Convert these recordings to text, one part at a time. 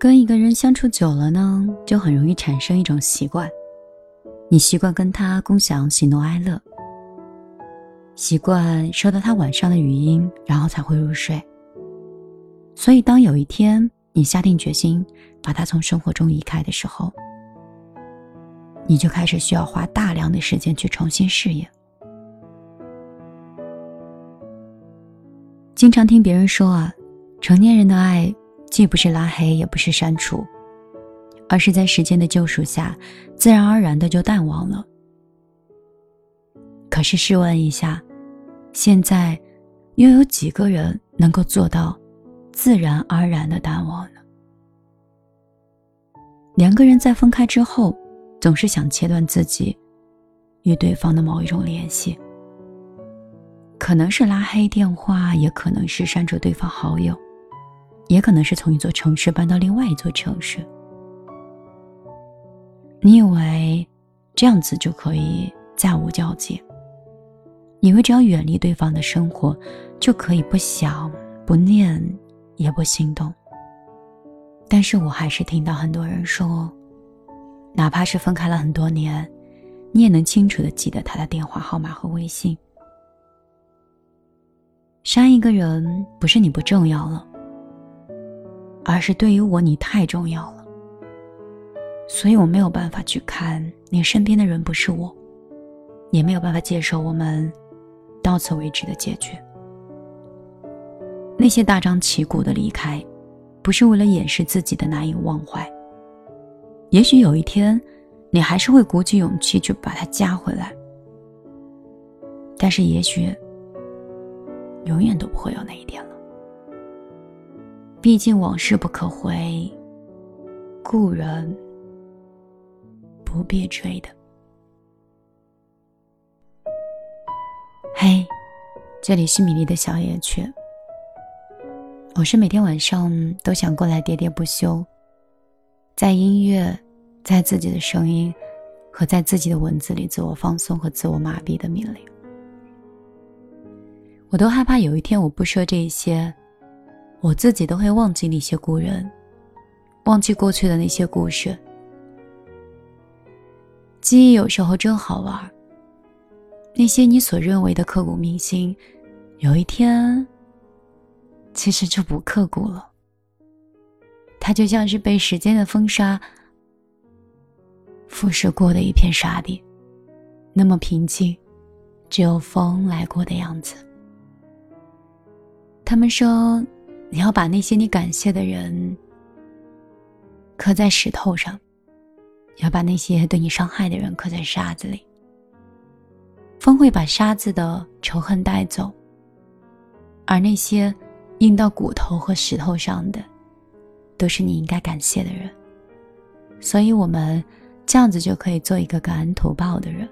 跟一个人相处久了呢，就很容易产生一种习惯，你习惯跟他共享喜怒哀乐，习惯收到他晚上的语音，然后才会入睡。所以，当有一天你下定决心把他从生活中移开的时候，你就开始需要花大量的时间去重新适应。经常听别人说啊，成年人的爱。既不是拉黑，也不是删除，而是在时间的救赎下，自然而然的就淡忘了。可是试问一下，现在又有几个人能够做到自然而然的淡忘呢？两个人在分开之后，总是想切断自己与对方的某一种联系，可能是拉黑电话，也可能是删除对方好友。也可能是从一座城市搬到另外一座城市。你以为这样子就可以再无交集？以为只要远离对方的生活，就可以不想、不念、也不心动？但是我还是听到很多人说，哪怕是分开了很多年，你也能清楚的记得他的电话号码和微信。删一个人，不是你不重要了。而是对于我，你太重要了，所以我没有办法去看你身边的人不是我，也没有办法接受我们到此为止的结局。那些大张旗鼓的离开，不是为了掩饰自己的难以忘怀。也许有一天，你还是会鼓起勇气去把它加回来，但是也许永远都不会有那一天了。毕竟往事不可回，故人不必追的。嘿，这里是米粒的小野雀。我是每天晚上都想过来喋喋不休，在音乐，在自己的声音和在自己的文字里自我放松和自我麻痹的米粒。我都害怕有一天我不说这些。我自己都会忘记那些故人，忘记过去的那些故事。记忆有时候真好玩。那些你所认为的刻骨铭心，有一天，其实就不刻骨了。它就像是被时间的风沙腐蚀过的一片沙地，那么平静，只有风来过的样子。他们说。你要把那些你感谢的人刻在石头上，要把那些对你伤害的人刻在沙子里。风会把沙子的仇恨带走，而那些印到骨头和石头上的，都是你应该感谢的人。所以，我们这样子就可以做一个感恩图报的人。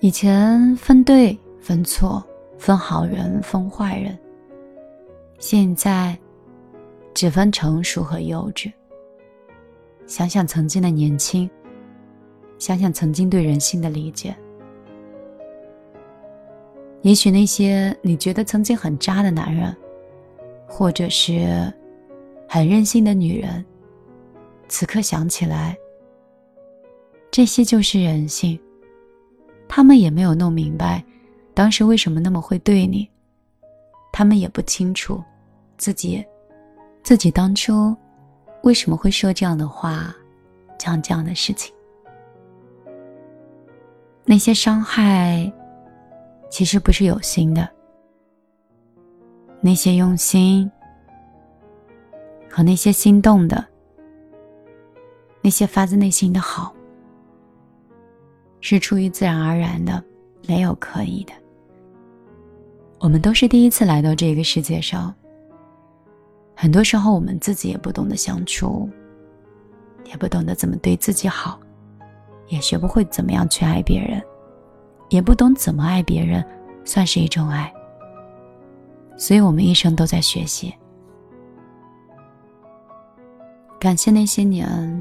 以前分对分错，分好人分坏人。现在，只分成熟和幼稚。想想曾经的年轻，想想曾经对人性的理解。也许那些你觉得曾经很渣的男人，或者是很任性的女人，此刻想起来，这些就是人性。他们也没有弄明白，当时为什么那么会对你。他们也不清楚，自己，自己当初为什么会说这样的话，讲这样的事情。那些伤害，其实不是有心的。那些用心，和那些心动的，那些发自内心的好，是出于自然而然的，没有刻意的。我们都是第一次来到这个世界上。很多时候，我们自己也不懂得相处，也不懂得怎么对自己好，也学不会怎么样去爱别人，也不懂怎么爱别人算是一种爱。所以，我们一生都在学习。感谢那些年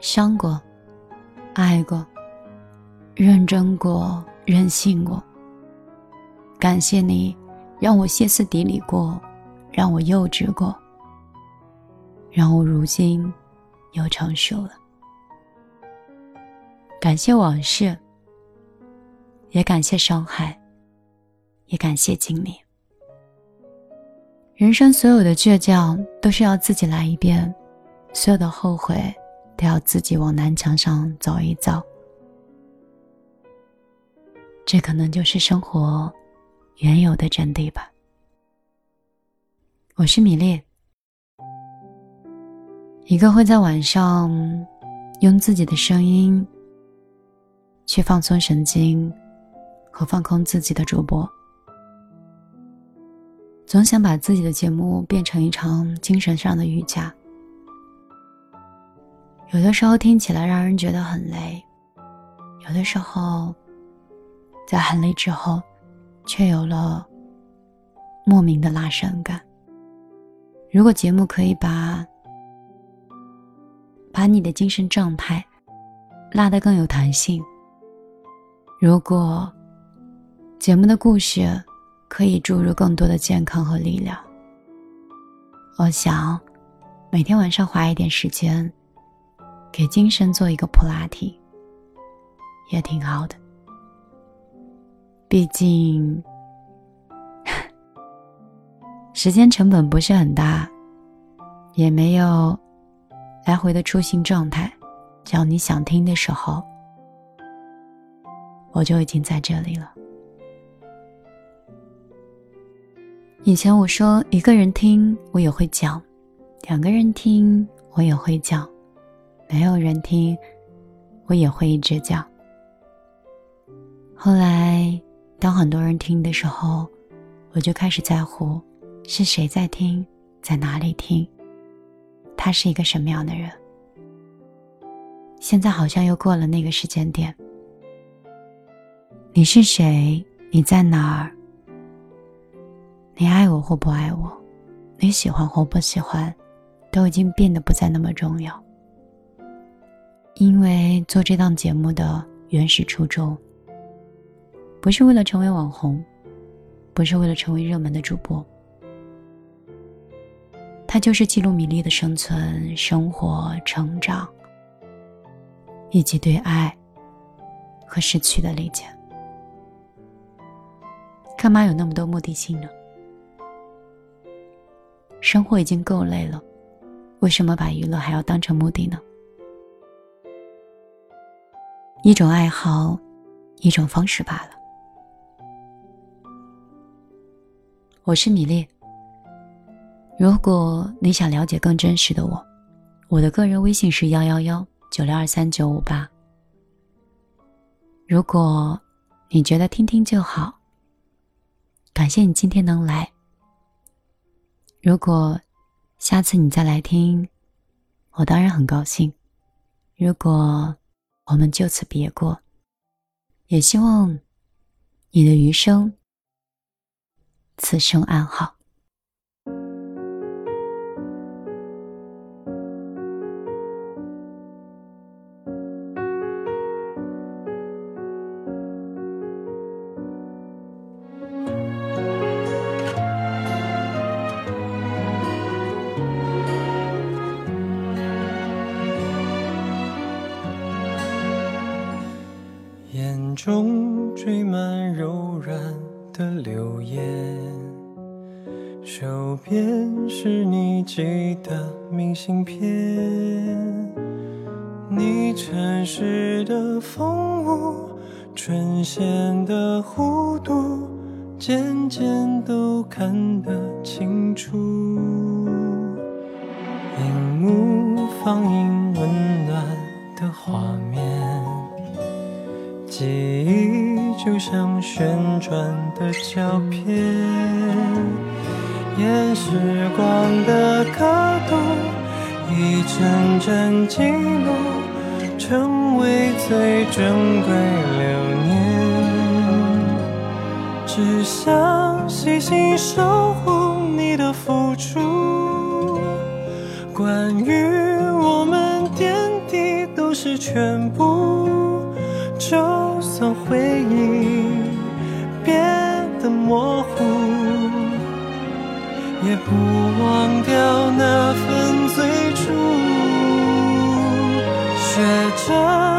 伤过、爱过、认真过、任性过。感谢你，让我歇斯底里过，让我幼稚过，让我如今又成熟了。感谢往事，也感谢伤害，也感谢经历。人生所有的倔强都是要自己来一遍，所有的后悔都要自己往南墙上走一走。这可能就是生活原有的真谛吧。我是米粒，一个会在晚上用自己的声音去放松神经和放空自己的主播。总想把自己的节目变成一场精神上的瑜伽，有的时候听起来让人觉得很累，有的时候在很累之后，却有了莫名的拉伸感。如果节目可以把把你的精神状态拉得更有弹性，如果节目的故事。可以注入更多的健康和力量。我想，每天晚上花一点时间，给精神做一个普拉提，也挺好的。毕竟，时间成本不是很大，也没有来回的出行状态，只要你想听的时候，我就已经在这里了。以前我说一个人听我也会讲，两个人听我也会讲，没有人听我也会一直讲。后来当很多人听的时候，我就开始在乎是谁在听，在哪里听，他是一个什么样的人。现在好像又过了那个时间点。你是谁？你在哪儿？你爱我或不爱我，你喜欢或不喜欢，都已经变得不再那么重要。因为做这档节目的原始初衷，不是为了成为网红，不是为了成为热门的主播，它就是记录米粒的生存、生活、成长，以及对爱和失去的理解。干嘛有那么多目的性呢？生活已经够累了，为什么把娱乐还要当成目的呢？一种爱好，一种方式罢了。我是米粒。如果你想了解更真实的我，我的个人微信是幺幺幺九六二三九五八。如果你觉得听听就好，感谢你今天能来。如果下次你再来听，我当然很高兴。如果我们就此别过，也希望你的余生此生安好。眼中缀满柔软的流言，手边是你寄的明信片。你城市的风物，唇线的弧度，渐渐都看得清楚。荧幕放映温暖的画面。记忆就像旋转的胶片，沿时光的刻度，一帧帧记录，成为最珍贵留念。只想细心守护你的付出，关于我们点滴都是全部。就算回忘掉那份最初学着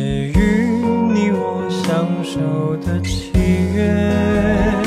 写与你，我相守的契约。